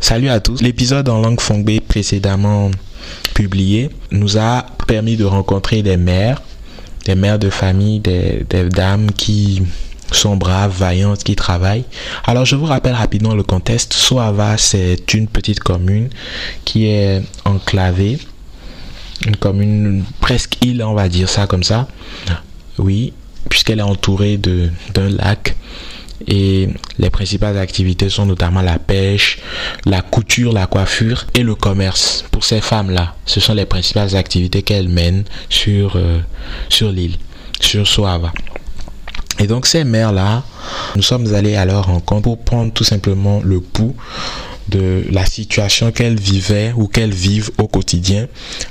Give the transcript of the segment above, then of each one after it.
Salut à tous. L'épisode en langue fongbe précédemment publié nous a permis de rencontrer des mères, des mères de famille, des, dames qui sont braves, vaillantes, qui travaillent. Alors je vous rappelle rapidement le contexte. Soava, c'est une petite commune qui est enclavée, une commune presque île, on va dire ça comme ça. Oui, puisqu'elle est entourée d'un lac et les principales activités sont notamment la pêche, la couture, la coiffure et le commerce. Pour ces femmes-là, ce sont les principales activités qu'elles mènent sur, euh, sur l'île, sur Soava. Et donc ces mères-là, nous sommes allés à leur rencontre pour prendre tout simplement le pouls de la situation qu'elles vivaient ou qu'elles vivent au quotidien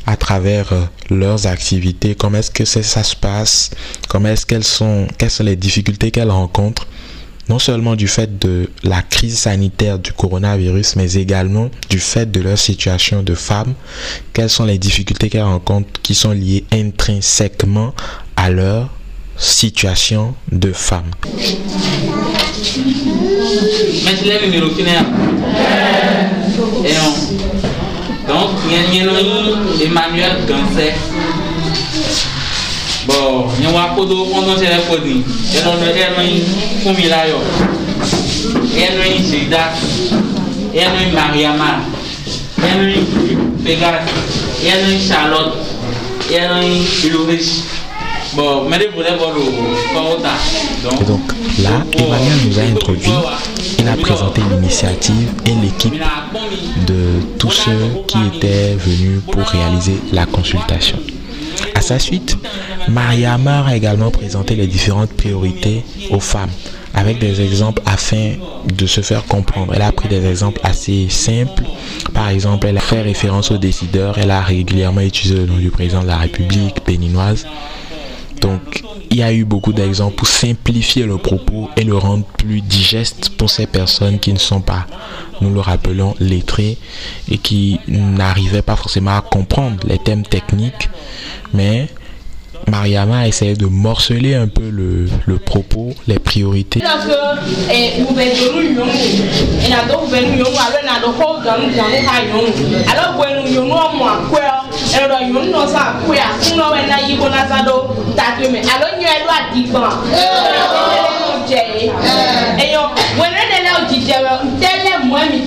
à travers euh, leurs activités, comment est-ce que ça, se passe, comment est-ce qu'elles sont, quelles sont les difficultés qu'elles rencontrent? Non seulement du fait de la crise sanitaire du coronavirus, mais également du fait de leur situation de femme, quelles sont les difficultés qu'elles rencontrent qui sont liées intrinsèquement à leur situation de femme? Donc Emmanuel. Bọ̀ yẹn wá kótó kọ́ńtọ́ sẹ́lẹ̀ kọ́ di. Yẹn lọ lọ yẹn lọ yín Fúnmiláyọ̀. Yẹn lọ yín Sèdá. Yẹn lọ yín Mariama. Pegas. Et donc là, Emmanuel nous a introduit, il a présenté l'initiative et l'équipe de tous ceux qui étaient venus pour réaliser la consultation. À sa suite, Maria Mar a également présenté les différentes priorités aux femmes avec des exemples afin de se faire comprendre. Elle a pris des exemples assez simples. Par exemple, elle a fait référence aux décideurs. Elle a régulièrement utilisé le nom du président de la République béninoise. Donc, il y a eu beaucoup d'exemples pour simplifier le propos et le rendre plus digeste pour ces personnes qui ne sont pas, nous le rappelons, lettrées et qui n'arrivaient pas forcément à comprendre les thèmes techniques. Mais Mariama a essayé de morceler un peu le, le propos, les priorités.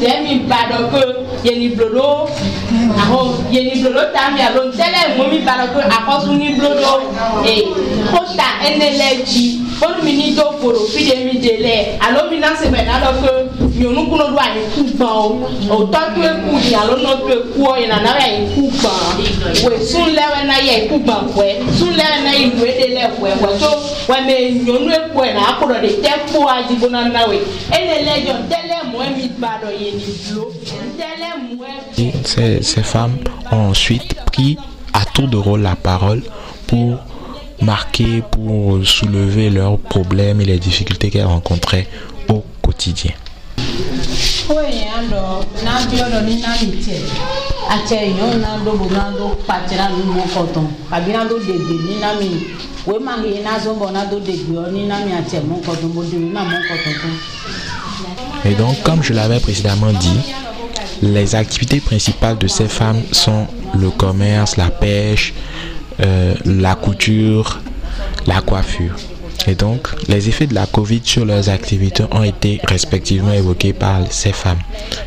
jẹ́ mi balọ̀ pé yeliblodo àhó yeliblodo ta mi àlọ́ tẹ́lẹ̀ mú mi balọ̀ pé àkọ́sùn ní blodo. Ee kó ta ẹnẹ lẹ jì bọ́lú mi ní tó fòrò fìdí mi dé lẹ̀. Àlọ́ mi náà sèmẹ̀ náà lọ pé mi ò do àyè kú gbọ̀n o. Òtọ́ tó eku yìí àlọ́ náà tó eku ọ yìí nàná yà yìí kú gbọ̀n. Wẹ̀ sún lẹ́wẹ̀ náà yà yìí kú gbọ̀n wẹ̀ sún lẹ́wẹ̀ náà yìí wẹ̀ dé lẹ̀ wẹ̀ wẹ̀ tó wẹ̀ nyɔnu eku yìí nà akpọ̀rọ̀ de tẹ́ kpó adigun nana wẹ̀. Ẹnẹ lẹ jọ tẹ́lẹ̀ ces femmes ont ensuite pris à tour de rôle la parole pour marquer, pour soulever leurs problèmes et les difficultés qu'elles rencontraient au quotidien. Et donc, comme je l'avais précédemment dit, les activités principales de ces femmes sont le commerce, la pêche, euh, la couture, la coiffure. Et donc, les effets de la Covid sur leurs activités ont été respectivement évoqués par ces femmes.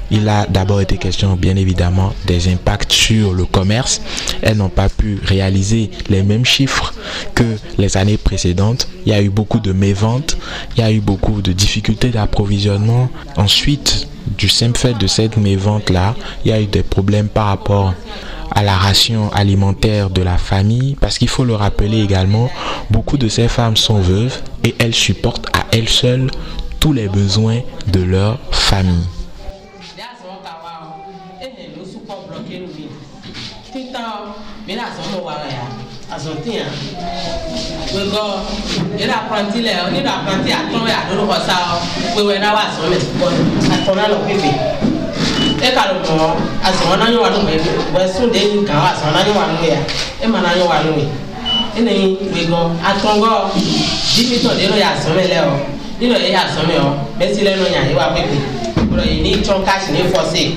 Il a d'abord été question, bien évidemment, des impacts sur le commerce. Elles n'ont pas pu réaliser les mêmes chiffres que les années précédentes. Il y a eu beaucoup de méventes, il y a eu beaucoup de difficultés d'approvisionnement. Ensuite, du simple fait de cette mévente-là, il y a eu des problèmes par rapport à la ration alimentaire de la famille, parce qu'il faut le rappeler également, beaucoup de ces femmes sont veuves et elles supportent à elles seules tous les besoins de leur famille. mina azɔn do wa la ya azɔn ti yan gbegɔ yɛrɛ apranti lɛ o nílò apranti atɔn yɛ aɖo kɔ sa o gbewɛ na wa azɔn lɛ atɔn na lɔ pepe e ka lɔ mɔ azɔn na nyɔ wa lɔ mɛ wɛsun de gan wa azɔn na nyɔ wa lɔ ya e ma na nyɔ wa lɔ mɛ e na yi gbegɔ atɔngɔ dimitɔ de lɔ yɛ azɔn lɛ o nílò yɛ ya azɔn lɛ o mɛsi lɛ nɔ nya yɛ wa pepe o lɔ yi ni tsɔn kasi ni fɔsi.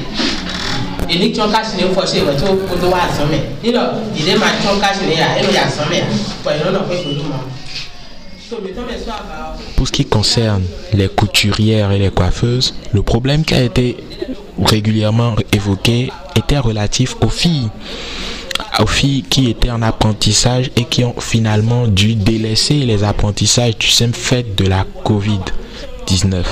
Pour ce qui concerne les couturières et les coiffeuses, le problème qui a été régulièrement évoqué était relatif aux filles. Aux filles qui étaient en apprentissage et qui ont finalement dû délaisser les apprentissages du simple fait de la Covid-19.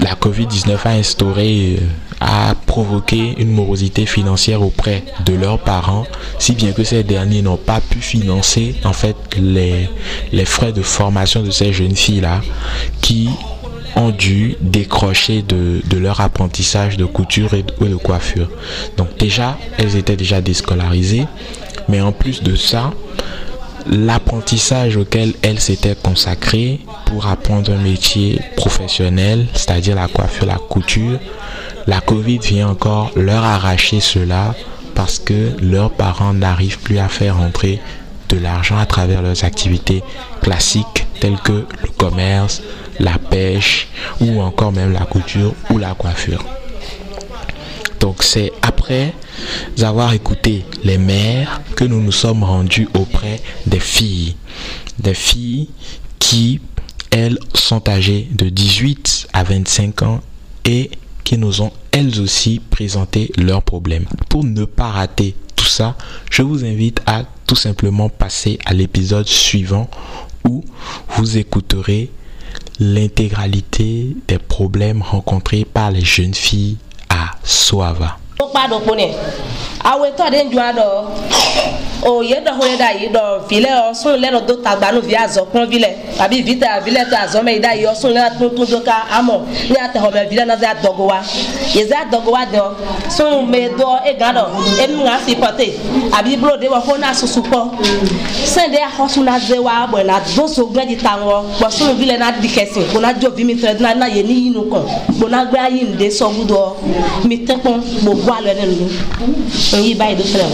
La Covid-19 a instauré, euh, a provoqué une morosité financière auprès de leurs parents, si bien que ces derniers n'ont pas pu financer en fait les, frais de formation de ces jeunes filles-là qui ont dû décrocher de, leur apprentissage de couture et et de coiffure. Donc déjà, elles étaient déjà déscolarisées, mais en plus de ça, l'apprentissage auquel elles s'étaient consacrées pour apprendre un métier professionnel, c'est-à-dire la coiffure, la couture, la Covid vient encore leur arracher cela parce que leurs parents n'arrivent plus à faire entrer de l'argent à travers leurs activités classiques telles que le commerce, la pêche ou encore même la couture ou la coiffure. Donc c'est après avoir écouté les mères que nous nous sommes rendus auprès des filles. Des filles qui, elles, sont âgées de 18 à 25 ans et qui nous ont elles aussi présenté leurs problèmes. Pour ne pas rater tout ça, je vous invite à tout simplement passer à l'épisode suivant où vous écouterez l'intégralité des problèmes rencontrés par les jeunes filles à Soava. kpaa do kpone. Awe tɔ de ŋdua o ye dɔ ho da yi dɔ vi lɛ ɔsun lɛ dɔ do tagba nu vi azɔ kplɔ vi lɛ abi vi ta vi lɛ to azɔ mɛ yi da yi ɔsun lɛ tuntun do ka amɔ ne yà tɛ xɔ mɛ vi lɛ na zɛ adɔgo wa. Yezɛ adɔgo wa dɔ sun mɛ dɔ ega dɔ enu ŋa fi pɔte abi blo de wɔ fo na susu kpɔ sɛn de axɔsu na zɛ wa bɔ na do so gbɛ di ta ŋɔ kpɔ sun vi lɛ na di kɛse ko na dzo vi mi tɛ na na ye ni yinu kɔ ko na gbɛ de sɔgu.